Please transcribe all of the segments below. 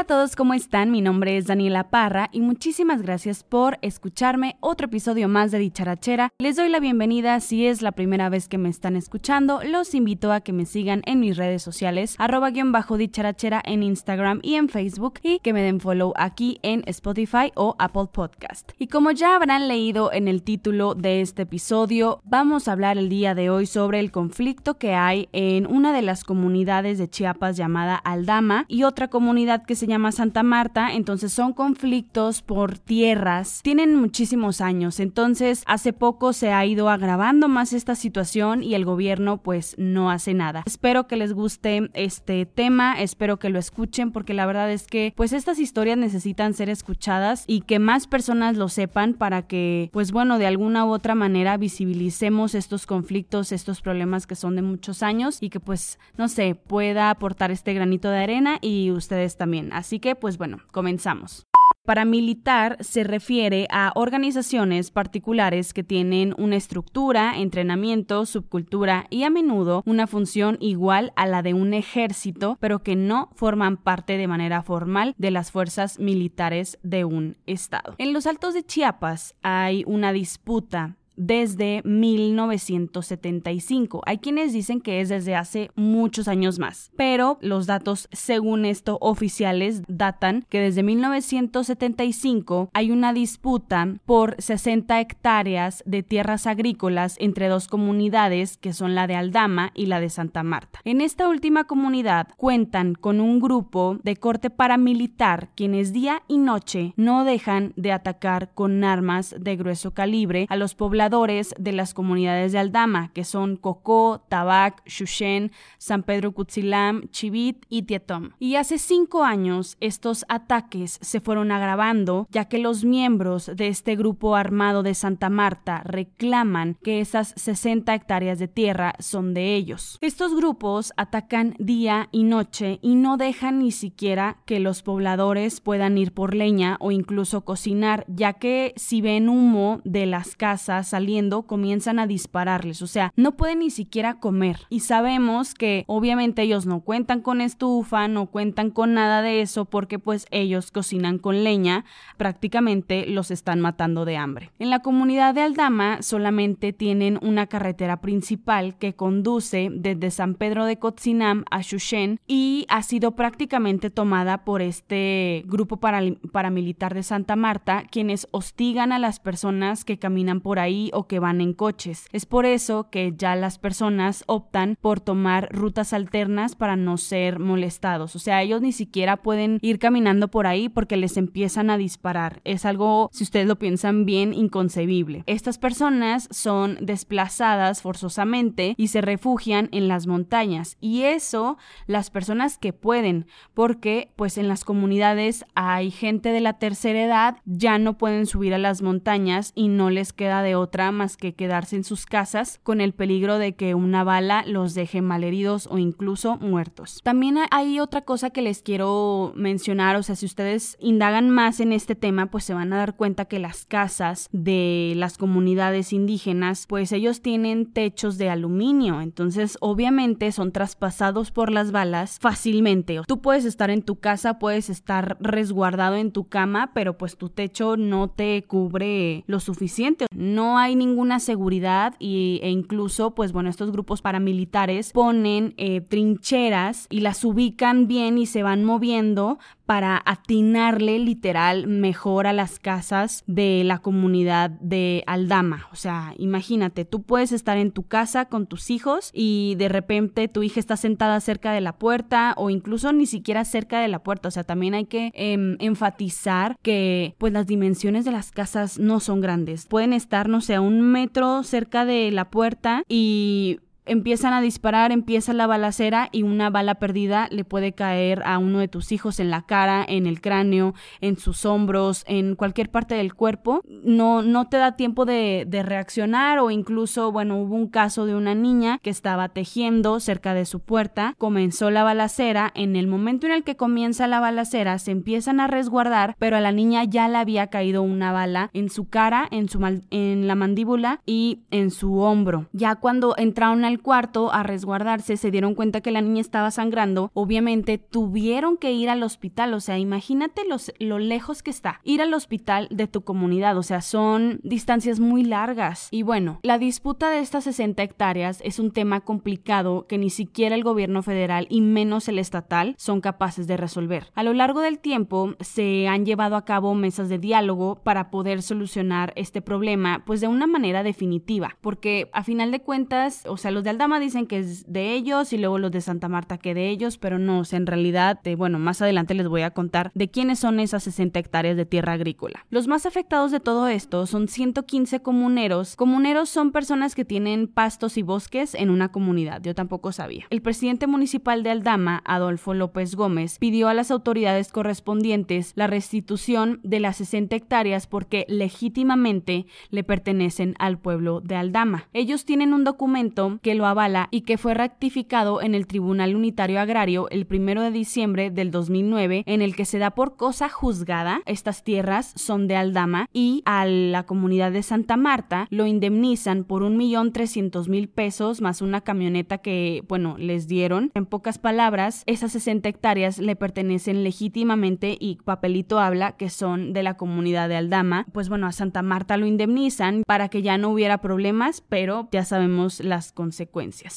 Hola a todos, ¿cómo están? Mi nombre es Daniela Parra y muchísimas gracias por escucharme otro episodio más de Dicharachera. Les doy la bienvenida si es la primera vez que me están escuchando. Los invito a que me sigan en mis redes sociales, arroba guion bajo dicharachera en Instagram y en Facebook y que me den follow aquí en Spotify o Apple Podcast. Y como ya habrán leído en el título de este episodio, vamos a hablar el día de hoy sobre el conflicto que hay en una de las comunidades de Chiapas llamada Aldama y otra comunidad que se llama Santa Marta, entonces son conflictos por tierras, tienen muchísimos años, entonces hace poco se ha ido agravando más esta situación y el gobierno pues no hace nada. Espero que les guste este tema, espero que lo escuchen porque la verdad es que pues estas historias necesitan ser escuchadas y que más personas lo sepan para que pues bueno de alguna u otra manera visibilicemos estos conflictos, estos problemas que son de muchos años y que pues no sé, pueda aportar este granito de arena y ustedes también Así que, pues bueno, comenzamos. Paramilitar se refiere a organizaciones particulares que tienen una estructura, entrenamiento, subcultura y a menudo una función igual a la de un ejército, pero que no forman parte de manera formal de las fuerzas militares de un estado. En los Altos de Chiapas hay una disputa desde 1975. Hay quienes dicen que es desde hace muchos años más, pero los datos según esto oficiales datan que desde 1975 hay una disputa por 60 hectáreas de tierras agrícolas entre dos comunidades que son la de Aldama y la de Santa Marta. En esta última comunidad cuentan con un grupo de corte paramilitar quienes día y noche no dejan de atacar con armas de grueso calibre a los pobladores de las comunidades de Aldama, que son Cocó, Tabac, Xuxen, San Pedro Cutzilam, Chivit y Tietom. Y hace cinco años estos ataques se fueron agravando, ya que los miembros de este grupo armado de Santa Marta reclaman que esas 60 hectáreas de tierra son de ellos. Estos grupos atacan día y noche y no dejan ni siquiera que los pobladores puedan ir por leña o incluso cocinar, ya que si ven humo de las casas saliendo comienzan a dispararles, o sea, no pueden ni siquiera comer. Y sabemos que obviamente ellos no cuentan con estufa, no cuentan con nada de eso porque pues ellos cocinan con leña, prácticamente los están matando de hambre. En la comunidad de Aldama solamente tienen una carretera principal que conduce desde San Pedro de Cotzinam a Xuxen y ha sido prácticamente tomada por este grupo paramilitar de Santa Marta, quienes hostigan a las personas que caminan por ahí o que van en coches. Es por eso que ya las personas optan por tomar rutas alternas para no ser molestados. O sea, ellos ni siquiera pueden ir caminando por ahí porque les empiezan a disparar. Es algo, si ustedes lo piensan bien, inconcebible. Estas personas son desplazadas forzosamente y se refugian en las montañas. Y eso las personas que pueden, porque pues en las comunidades hay gente de la tercera edad, ya no pueden subir a las montañas y no les queda de otra más que quedarse en sus casas con el peligro de que una bala los deje malheridos o incluso muertos. También hay otra cosa que les quiero mencionar, o sea, si ustedes indagan más en este tema, pues se van a dar cuenta que las casas de las comunidades indígenas, pues ellos tienen techos de aluminio, entonces obviamente son traspasados por las balas fácilmente. Tú puedes estar en tu casa, puedes estar resguardado en tu cama, pero pues tu techo no te cubre lo suficiente. No hay ninguna seguridad y, e incluso, pues bueno, estos grupos paramilitares ponen eh, trincheras y las ubican bien y se van moviendo para atinarle literal mejor a las casas de la comunidad de Aldama. O sea, imagínate, tú puedes estar en tu casa con tus hijos y de repente tu hija está sentada cerca de la puerta o incluso ni siquiera cerca de la puerta. O sea, también hay que em, enfatizar que pues las dimensiones de las casas no son grandes. Pueden estar, no sé, a un metro cerca de la puerta y empiezan a disparar, empieza la balacera y una bala perdida le puede caer a uno de tus hijos en la cara, en el cráneo, en sus hombros, en cualquier parte del cuerpo. No, no te da tiempo de, de reaccionar o incluso, bueno, hubo un caso de una niña que estaba tejiendo cerca de su puerta, comenzó la balacera, en el momento en el que comienza la balacera se empiezan a resguardar, pero a la niña ya le había caído una bala en su cara, en, su en la mandíbula y en su hombro. Ya cuando entraron al cuarto a resguardarse, se dieron cuenta que la niña estaba sangrando, obviamente tuvieron que ir al hospital, o sea, imagínate lo lejos que está ir al hospital de tu comunidad, o sea, son distancias muy largas. Y bueno, la disputa de estas 60 hectáreas es un tema complicado que ni siquiera el gobierno federal y menos el estatal son capaces de resolver. A lo largo del tiempo se han llevado a cabo mesas de diálogo para poder solucionar este problema, pues de una manera definitiva, porque a final de cuentas, o sea, los de Aldama dicen que es de ellos y luego los de Santa Marta que de ellos, pero no, o en realidad, eh, bueno, más adelante les voy a contar de quiénes son esas 60 hectáreas de tierra agrícola. Los más afectados de todo esto son 115 comuneros. Comuneros son personas que tienen pastos y bosques en una comunidad, yo tampoco sabía. El presidente municipal de Aldama, Adolfo López Gómez, pidió a las autoridades correspondientes la restitución de las 60 hectáreas porque legítimamente le pertenecen al pueblo de Aldama. Ellos tienen un documento que lo avala y que fue ratificado en el Tribunal Unitario Agrario el 1 de diciembre del 2009 en el que se da por cosa juzgada estas tierras son de Aldama y a la comunidad de Santa Marta lo indemnizan por un millón trescientos mil pesos más una camioneta que, bueno, les dieron. En pocas palabras, esas 60 hectáreas le pertenecen legítimamente y papelito habla que son de la comunidad de Aldama. Pues bueno, a Santa Marta lo indemnizan para que ya no hubiera problemas, pero ya sabemos las consecuencias.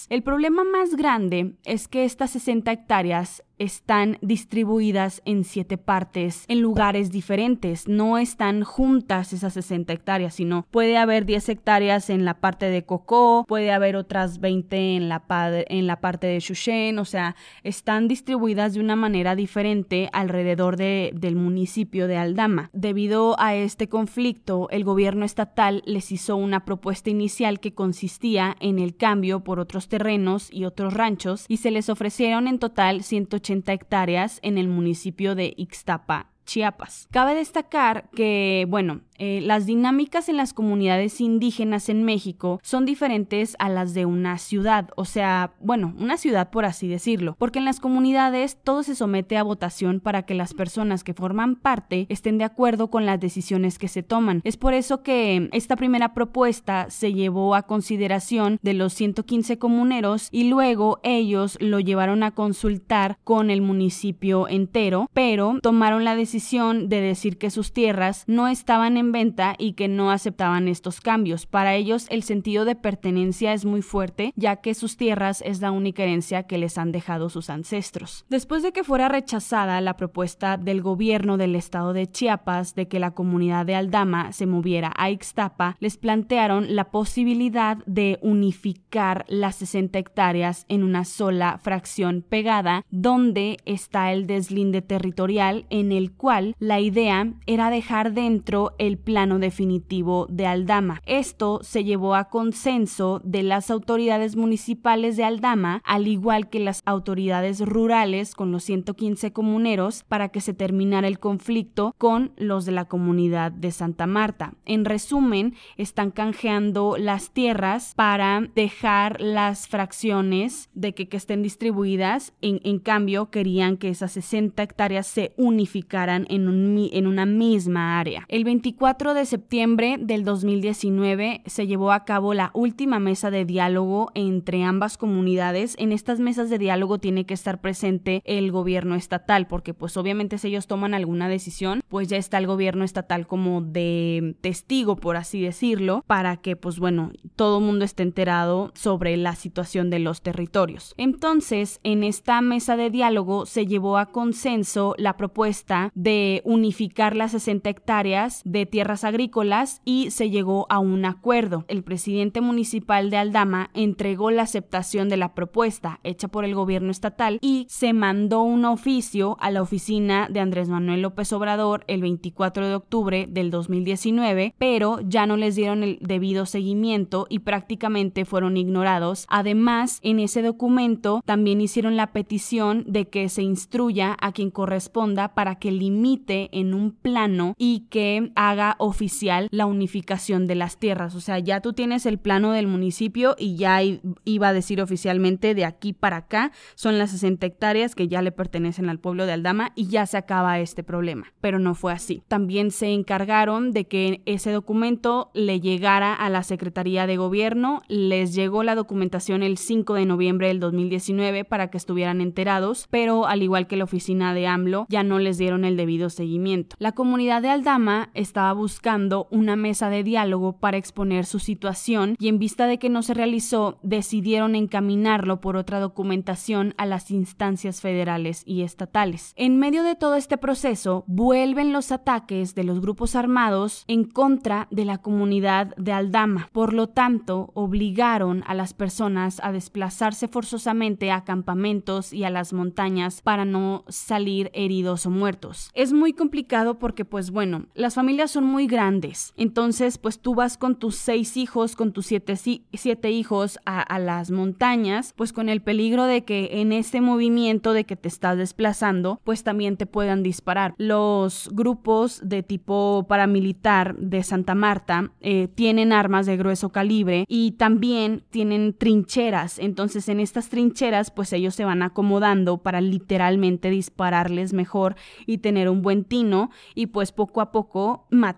El problema más grande es que estas 60 hectáreas están distribuidas en siete partes, en lugares diferentes. No están juntas esas 60 hectáreas, sino puede haber 10 hectáreas en la parte de Cocó, puede haber otras 20 en la, en la parte de Shushen, o sea, están distribuidas de una manera diferente alrededor de, del municipio de Aldama. Debido a este conflicto, el gobierno estatal les hizo una propuesta inicial que consistía en el cambio por otros terrenos y otros ranchos y se les ofrecieron en total 180 hectáreas en el municipio de Ixtapa, Chiapas. Cabe destacar que, bueno, eh, las dinámicas en las comunidades indígenas en México son diferentes a las de una ciudad, o sea, bueno, una ciudad por así decirlo, porque en las comunidades todo se somete a votación para que las personas que forman parte estén de acuerdo con las decisiones que se toman. Es por eso que esta primera propuesta se llevó a consideración de los 115 comuneros y luego ellos lo llevaron a consultar con el municipio entero, pero tomaron la decisión de decir que sus tierras no estaban en venta y que no aceptaban estos cambios. Para ellos el sentido de pertenencia es muy fuerte, ya que sus tierras es la única herencia que les han dejado sus ancestros. Después de que fuera rechazada la propuesta del gobierno del estado de Chiapas de que la comunidad de Aldama se moviera a Ixtapa, les plantearon la posibilidad de unificar las 60 hectáreas en una sola fracción pegada, donde está el deslinde territorial en el cual la idea era dejar dentro el plano definitivo de Aldama. Esto se llevó a consenso de las autoridades municipales de Aldama, al igual que las autoridades rurales con los 115 comuneros, para que se terminara el conflicto con los de la comunidad de Santa Marta. En resumen, están canjeando las tierras para dejar las fracciones de que, estén distribuidas. En, cambio, querían que esas 60 hectáreas se unificaran en, en una misma área. El 24 4 de septiembre del 2019 se llevó a cabo la última mesa de diálogo entre ambas comunidades. En estas mesas de diálogo tiene que estar presente el gobierno estatal, porque pues obviamente si ellos toman alguna decisión, pues ya está el gobierno estatal como de testigo, por así decirlo, para que pues bueno, todo el mundo esté enterado sobre la situación de los territorios. Entonces, en esta mesa de diálogo se llevó a consenso la propuesta de unificar las 60 hectáreas de tierra agrícolas y se llegó a un acuerdo. El presidente municipal de Aldama entregó la aceptación de la propuesta hecha por el gobierno estatal y se mandó un oficio a la oficina de Andrés Manuel López Obrador el 24 de octubre del 2019, pero ya no les dieron el debido seguimiento y prácticamente fueron ignorados. Además, en ese documento también hicieron la petición de que se instruya a quien corresponda para que limite en un plano y que haga oficial la unificación de las tierras. O sea, ya tú tienes el plano del municipio y ya iba a decir oficialmente de aquí para acá son las 60 hectáreas que ya le pertenecen al pueblo de Aldama y ya se acaba este problema. Pero no fue así. También se encargaron de que ese documento le llegara a la Secretaría de Gobierno. Les llegó la documentación el 5 de noviembre del 2019 para que estuvieran enterados, pero al igual que la oficina de AMLO, ya no les dieron el debido seguimiento. La comunidad de Aldama estaba buscando una mesa de diálogo para exponer su situación y en vista de que no se realizó, decidieron encaminarlo por otra documentación a las instancias federales y estatales. En medio de todo este proceso, vuelven los ataques de los grupos armados en contra de la comunidad de Aldama. Por lo tanto, obligaron a las personas a desplazarse forzosamente a campamentos y a las montañas para no salir heridos o muertos. Es muy complicado porque, pues bueno, las familias son muy grandes. Entonces, pues tú vas con tus seis hijos, con tus siete, siete hijos a, las montañas, pues con el peligro de que en este movimiento de que te estás desplazando, pues también te puedan disparar. Los grupos de tipo paramilitar de Santa Marta eh, tienen armas de grueso calibre y también tienen trincheras. Entonces en estas trincheras pues ellos se van acomodando para literalmente dispararles mejor y tener un buen tino y pues poco a poco matar.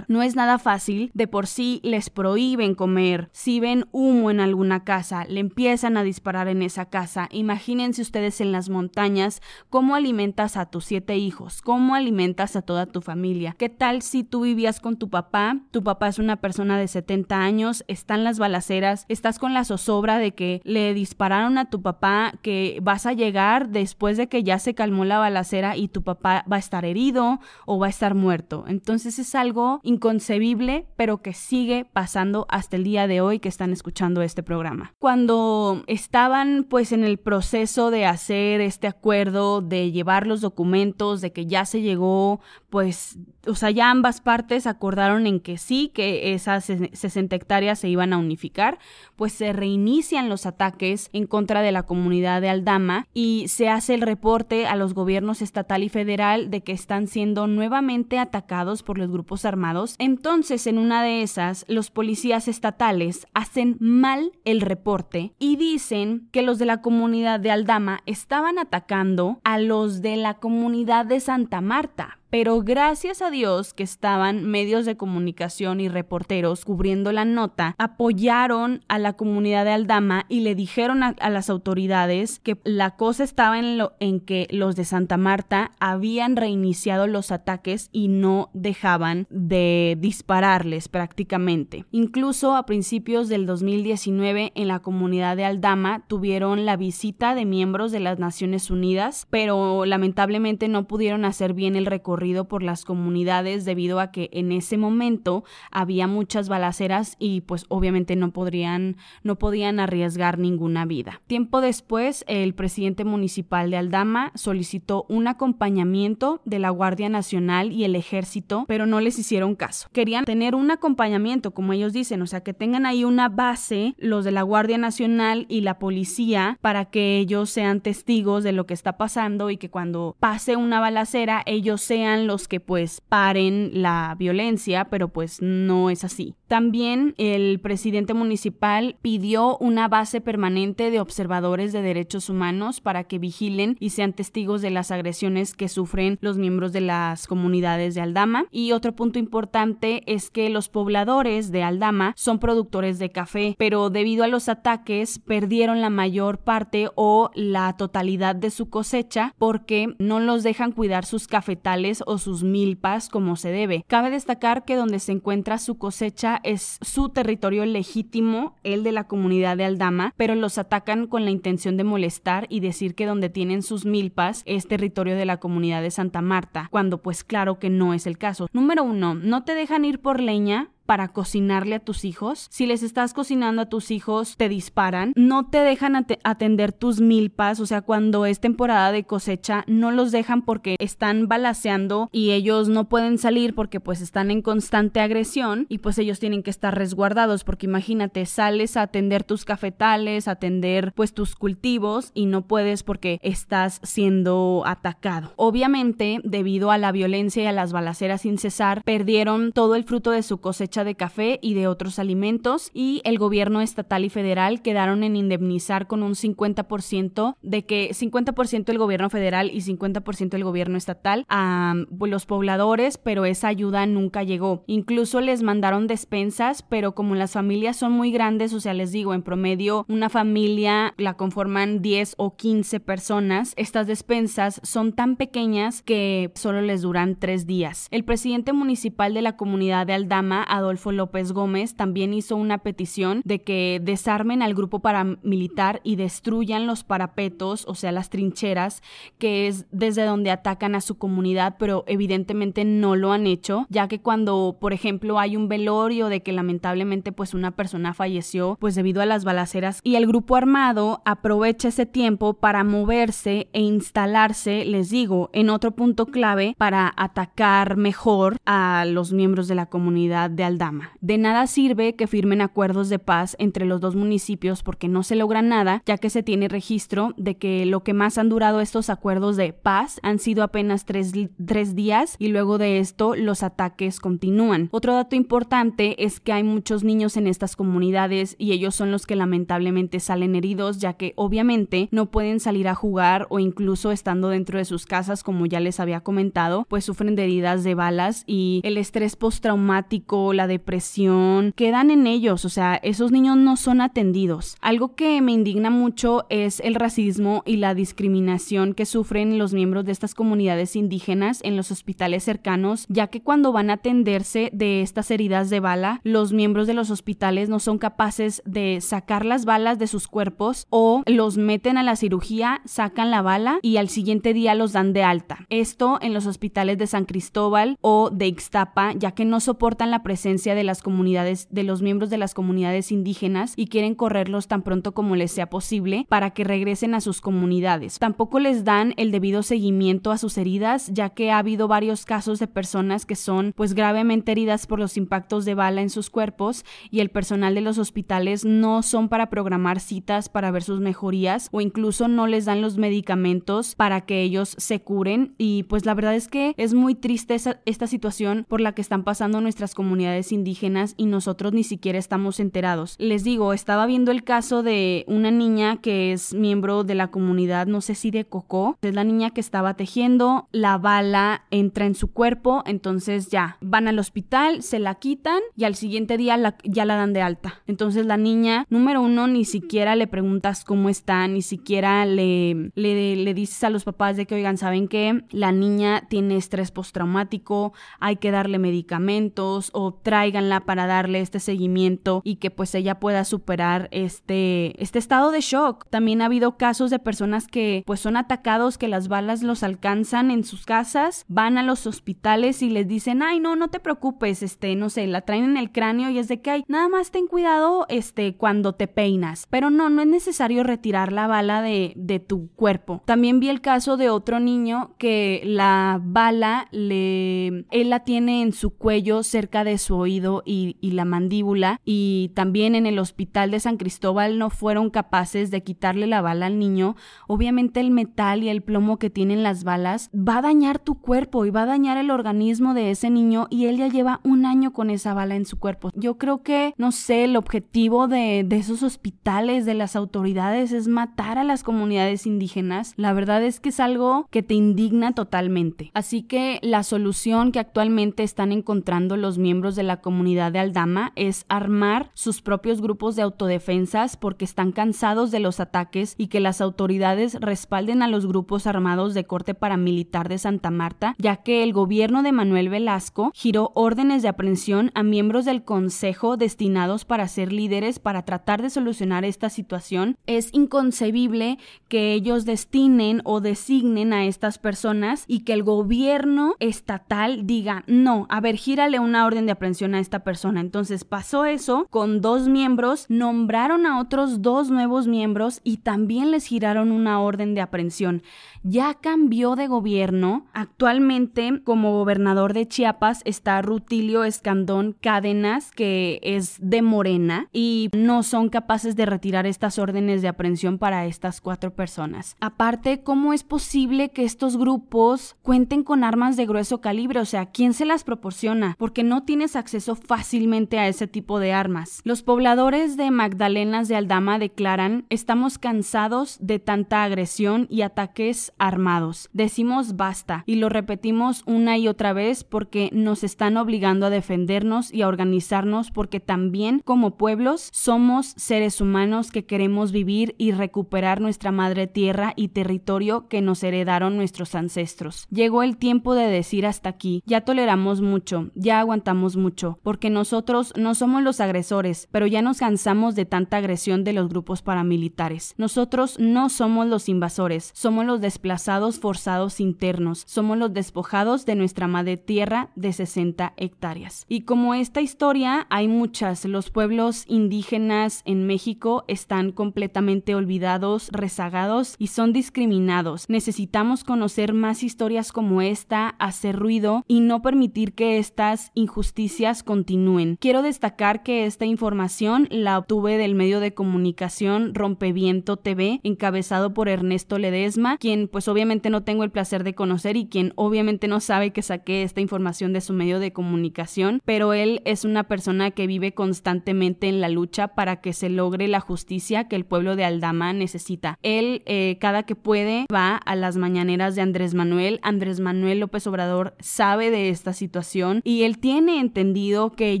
No es nada fácil, de por sí les prohíben comer. Si ven humo en alguna casa, le empiezan a disparar en esa casa. Imagínense ustedes en las montañas cómo alimentas a tus siete hijos, cómo alimentas a toda tu familia. ¿Qué tal si tú vivías con tu papá? Tu papá es una persona de 70 años, están las balaceras, estás con la zozobra de que le dispararon a tu papá, que vas a llegar después de que ya se calmó la balacera y tu papá va a estar herido o va a estar muerto. Entonces es algo inconcebible, pero que sigue pasando hasta el día de hoy que están escuchando este programa. Cuando estaban pues en el proceso de hacer este acuerdo, de llevar los documentos, de que ya se llegó pues o sea, ya ambas partes acordaron en que sí, que esas 60 hectáreas se iban a unificar, pues se reinician los ataques en contra de la comunidad de Aldama y se hace el reporte a los gobiernos estatal y federal de que están siendo nuevamente atacados por los grupos armados. Entonces, en una de esas, los policías estatales hacen mal el reporte y dicen que los de la comunidad de Aldama estaban atacando a los de la comunidad de Santa Marta pero gracias a Dios que estaban medios de comunicación y reporteros cubriendo la nota, apoyaron a la comunidad de Aldama y le dijeron a, las autoridades que la cosa estaba en, lo, en que los de Santa Marta habían reiniciado los ataques y no dejaban de dispararles prácticamente. Incluso a principios del 2019 en la comunidad de Aldama tuvieron la visita de miembros de las Naciones Unidas, pero lamentablemente no pudieron hacer bien el recorrido por las comunidades debido a que en ese momento había muchas balaceras y pues obviamente no podrían no podían arriesgar ninguna vida. Tiempo después, el presidente municipal de Aldama solicitó un acompañamiento de la Guardia Nacional y el Ejército, pero no les hicieron caso. Querían tener un acompañamiento, como ellos dicen, o sea, que tengan ahí una base los de la Guardia Nacional y la policía para que ellos sean testigos de lo que está pasando y que cuando pase una balacera ellos sean los que pues paren la violencia, pero pues no es así. También el presidente municipal pidió una base permanente de observadores de derechos humanos para que vigilen y sean testigos de las agresiones que sufren los miembros de las comunidades de Aldama. Y otro punto importante es que los pobladores de Aldama son productores de café, pero debido a los ataques perdieron la mayor parte o la totalidad de su cosecha porque no los dejan cuidar sus cafetales o sus milpas como se debe. Cabe destacar que donde se encuentra su cosecha es su territorio legítimo, el de la comunidad de Aldama, pero los atacan con la intención de molestar y decir que donde tienen sus milpas es territorio de la comunidad de Santa Marta, cuando pues claro que no es el caso. Número uno, no te dejan ir por leña para cocinarle a tus hijos. Si les estás cocinando a tus hijos, te disparan. No te dejan atender tus milpas, o sea, cuando es temporada de cosecha, no los dejan porque están balaseando y ellos no pueden salir porque pues están en constante agresión y pues ellos tienen que estar resguardados porque imagínate, sales a atender tus cafetales, atender pues tus cultivos y no puedes porque estás siendo atacado. Obviamente, debido a la violencia y a las balaceras sin cesar, perdieron todo el fruto de su cosecha de café y de otros alimentos y el gobierno estatal y federal quedaron en indemnizar con un 50% de que 50% el gobierno federal y 50% el gobierno estatal a pues, los pobladores, pero esa ayuda nunca llegó. Incluso les mandaron despensas, pero como las familias son muy grandes, o sea, les digo, en promedio una familia la conforman 10 o 15 personas, estas despensas son tan pequeñas que solo les duran tres días. El presidente municipal de la comunidad de Aldama, Adolfo López Gómez, también hizo una petición de que desarmen al grupo paramilitar y destruyan los parapetos, o sea, las trincheras, que es desde donde atacan a su comunidad, pero evidentemente no lo han hecho, ya que cuando, por ejemplo, hay un velorio de que lamentablemente pues una persona falleció, pues debido a las balaceras y el grupo armado aprovecha ese tiempo para moverse e instalarse, les digo, en otro punto clave para atacar mejor a los miembros de la comunidad de Aldama. De nada sirve que firmen acuerdos de paz entre los dos municipios porque no se logra nada, ya que se tiene registro de que lo que más han durado estos acuerdos de paz han sido apenas tres, tres días y luego de esto los ataques continúan. Otro dato importante es que hay muchos niños en estas comunidades y ellos son los que lamentablemente salen heridos, ya que obviamente no pueden salir a jugar o incluso estando dentro de sus casas, como ya les había comentado, pues sufren de heridas de balas y el estrés postraumático, la depresión, quedan en ellos, o sea, esos niños no son atendidos. Algo que me indigna mucho es el racismo y la discriminación que sufren los miembros de estas comunidades indígenas en los hospitales cercanos, ya que cuando van a atenderse de estas heridas de bala, los miembros de los hospitales no son capaces de sacar las balas de sus cuerpos o los meten a la cirugía, sacan la bala y al siguiente día los dan de alta. Esto en los hospitales de San Cristóbal o de Ixtapa, ya que no soportan la presencia de las comunidades, de los miembros de las comunidades indígenas y quieren correrlos tan pronto como les sea posible para que regresen a sus comunidades. Tampoco les dan el debido seguimiento a sus heridas, ya que ha habido varios casos de personas que son pues gravemente heridas por los impactos de bala en sus cuerpos y el personal de los hospitales no son para programar citas para ver sus mejorías o incluso no les dan los medicamentos para que ellos se curen y pues la verdad es que es muy triste esta situación por la que están pasando nuestras comunidades indígenas y nosotros ni siquiera estamos enterados. Les digo, estaba viendo el caso de una niña que es miembro de la comunidad, no sé si de Coco, es la niña que estaba tejiendo, la bala entra en su cuerpo, entonces ya van al hospital, se la quitan y al siguiente día ya la dan de alta. Entonces la niña, número uno, ni siquiera le preguntas cómo está, ni siquiera le, le, le dices a los papás de que, oigan, ¿saben que La niña tiene estrés postraumático, hay que darle medicamentos o tráiganla para darle este seguimiento y que pues ella pueda superar este, este estado de shock. También ha habido casos de personas que pues son atacados, que las balas los alcanzan en sus casas, van a los hospitales y les dicen, ay, no, no te preocupes, este, no sé, la traen en el cráneo y es de que hay, nada más ten cuidado, este, cuando te peinas. Pero no, no es necesario retirar la bala de, de tu cuerpo. También vi el caso de otro niño que la bala le, él la tiene en su cuello cerca de su oído y, la mandíbula y también en el hospital de San Cristóbal no fueron capaces de quitarle la bala al niño. Obviamente el metal y el plomo que tienen las balas va a dañar tu cuerpo y va a dañar el organismo de ese niño y él ya lleva un año con esa bala en su cuerpo. Yo creo que, no sé, el objetivo de, de esos hospitales, de las autoridades, es matar a las comunidades indígenas. La verdad es que es algo que te indigna totalmente. Así que la solución que actualmente están encontrando los miembros de la comunidad de Aldama es armar sus propios grupos de autodefensas porque están cansados de los ataques y que las autoridades respalden a los grupos armados de corte paramilitar de Santa Marta, ya que el gobierno de Manuel Velasco giró órdenes de aprehensión a miembros del Consejo destinados para ser líderes para tratar de solucionar esta situación. Es inconcebible que ellos destinen o designen a estas personas y que el gobierno estatal diga, no, a ver, gírale una orden de aprehensión a esta persona. Entonces pasó eso con dos miembros, nombraron a otros dos nuevos miembros y también les giraron una orden de aprehensión. Ya cambió de gobierno. Actualmente, como gobernador de Chiapas, está Rutilio Escandón Cádenas, que es de Morena, y no son capaces de retirar estas órdenes de aprehensión para estas cuatro personas. Aparte, ¿cómo es posible que estos grupos cuenten con armas de grueso calibre? O sea, ¿quién se las proporciona? Porque no tienes acceso fácilmente a ese tipo de armas. Los pobladores de Magdalenas de Aldama declaran, estamos cansados de tanta agresión y ataques armados. Decimos basta y lo repetimos una y otra vez porque nos están obligando a defendernos y a organizarnos porque también como pueblos somos seres humanos que queremos vivir y recuperar nuestra madre tierra y territorio que nos heredaron nuestros ancestros. Llegó el tiempo de decir hasta aquí, ya toleramos mucho, ya aguantamos mucho, porque nosotros no somos los agresores, pero ya nos cansamos de tanta agresión de los grupos paramilitares. Nosotros no somos los invasores, somos los desplazados forzados internos, somos los despojados de nuestra madre tierra de 60 hectáreas. Y como esta historia hay muchas, los pueblos indígenas en México están completamente olvidados, rezagados y son discriminados. Necesitamos conocer más historias como esta, hacer ruido y no permitir que estas injusticias continúen. Quiero destacar que esta información la obtuve del medio de comunicación Rompeviento TV, encabezado por Ernesto Ledesma, quien pues obviamente no tengo el placer de conocer y quien obviamente no sabe que saqué esta información de su medio de comunicación, pero él es una persona que vive constantemente en la lucha para que se logre la justicia que el pueblo de Aldama necesita. Él eh, cada que puede va a las mañaneras de Andrés Manuel. Andrés Manuel López Obrador sabe de esta situación y él tiene entendido que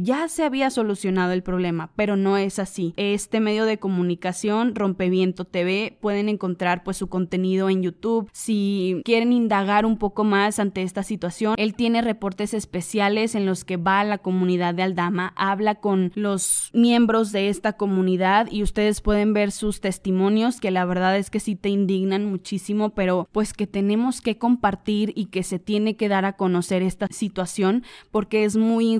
ya se había solucionado el problema, pero no es así. Este medio de comunicación, Rompeviento TV, pueden encontrar pues su contenido en YouTube. Si quieren indagar un poco más ante esta situación, él tiene reportes especiales en los que va a la comunidad de Aldama, habla con los miembros de esta comunidad y ustedes pueden ver sus testimonios que la verdad es que sí te indignan muchísimo, pero pues que tenemos que compartir y que se tiene que dar a conocer esta situación porque es muy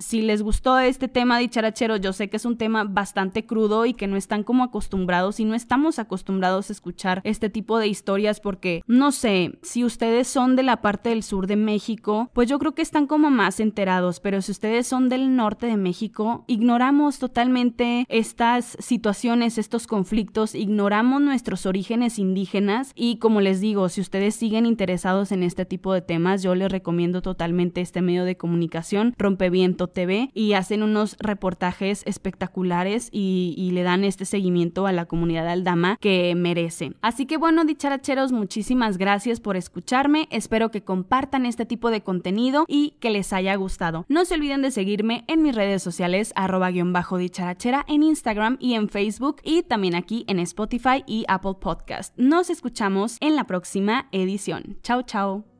Si les gustó este tema dicharachero, yo sé que es un tema bastante crudo y que no están como acostumbrados y no estamos acostumbrados a escuchar este tipo de historias porque no sé, si ustedes son de la parte del sur de México, pues yo creo que están como más enterados, pero si ustedes son del norte de México, ignoramos totalmente estas situaciones, estos conflictos, ignoramos nuestros orígenes indígenas y como les digo, si ustedes siguen interesados en este tipo de temas, yo les recomiendo totalmente este medio de comunicación, Rompeviento TV, y hacen unos reportajes espectaculares y, y le dan este seguimiento a la comunidad de Aldama que merece. Así que bueno, dicharacheros, muchísimas gracias por escucharme, espero que compartan este tipo de contenido y que les haya gustado. No se olviden de seguirme en mis redes sociales, arroba guion bajo dicharachera en Instagram y en Facebook y también aquí en Spotify y Apple Podcast. Nos escuchamos en la próxima edición. Chao, chao.